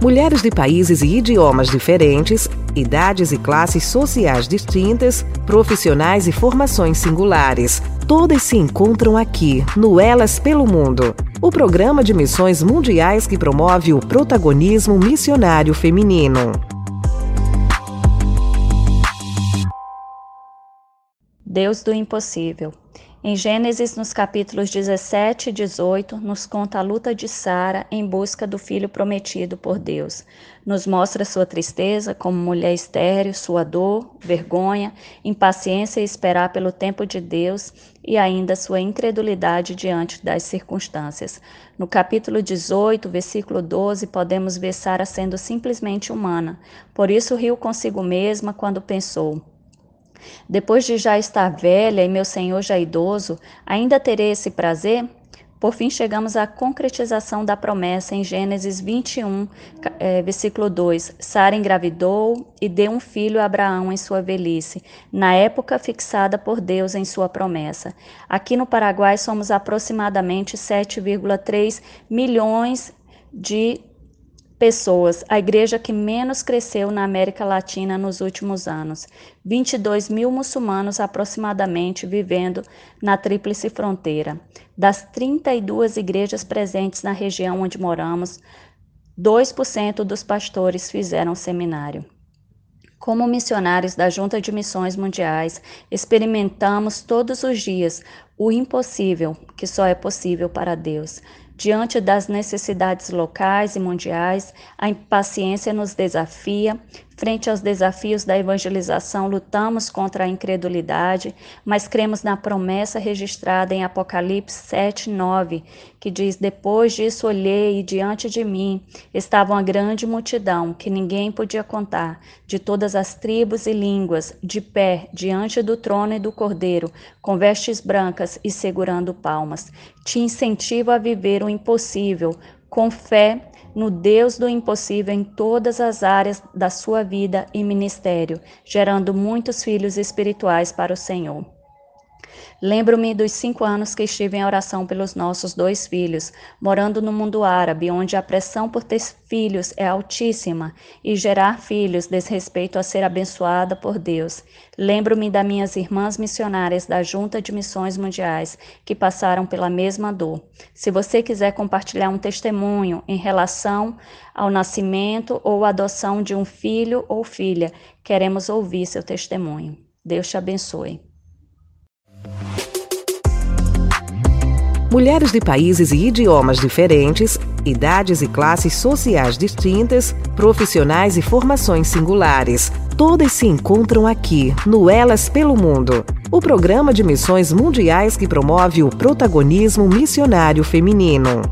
Mulheres de países e idiomas diferentes, idades e classes sociais distintas, profissionais e formações singulares. Todas se encontram aqui, no Elas pelo Mundo, o programa de missões mundiais que promove o protagonismo missionário feminino. Deus do impossível. Em Gênesis, nos capítulos 17 e 18, nos conta a luta de Sara em busca do filho prometido por Deus. Nos mostra sua tristeza como mulher estéril, sua dor, vergonha, impaciência em esperar pelo tempo de Deus e ainda sua incredulidade diante das circunstâncias. No capítulo 18, versículo 12, podemos ver Sara sendo simplesmente humana. Por isso riu consigo mesma quando pensou: depois de já estar velha e meu senhor já idoso, ainda terei esse prazer? Por fim, chegamos à concretização da promessa em Gênesis 21, é, versículo 2. Sara engravidou e deu um filho a Abraão em sua velhice, na época fixada por Deus em sua promessa. Aqui no Paraguai somos aproximadamente 7,3 milhões de pessoas, a igreja que menos cresceu na América Latina nos últimos anos. 22 mil muçulmanos aproximadamente vivendo na Tríplice Fronteira. Das 32 igrejas presentes na região onde moramos, 2% dos pastores fizeram seminário. Como missionários da Junta de Missões Mundiais, experimentamos todos os dias o impossível, que só é possível para Deus. Diante das necessidades locais e mundiais, a impaciência nos desafia. Frente aos desafios da evangelização, lutamos contra a incredulidade, mas cremos na promessa registrada em Apocalipse 7, 9, que diz: Depois disso olhei e diante de mim estava uma grande multidão que ninguém podia contar, de todas as tribos e línguas, de pé diante do trono e do cordeiro, com vestes brancas e segurando palmas. Te incentivo a viver o impossível, com fé no Deus do impossível em todas as áreas da sua vida e ministério, gerando muitos filhos espirituais para o Senhor. Lembro-me dos cinco anos que estive em oração pelos nossos dois filhos, morando no mundo árabe, onde a pressão por ter filhos é altíssima e gerar filhos diz respeito a ser abençoada por Deus. Lembro-me das minhas irmãs missionárias da Junta de Missões Mundiais que passaram pela mesma dor. Se você quiser compartilhar um testemunho em relação ao nascimento ou adoção de um filho ou filha, queremos ouvir seu testemunho. Deus te abençoe. Mulheres de países e idiomas diferentes, idades e classes sociais distintas, profissionais e formações singulares. Todas se encontram aqui, no Elas pelo Mundo, o programa de missões mundiais que promove o protagonismo missionário feminino.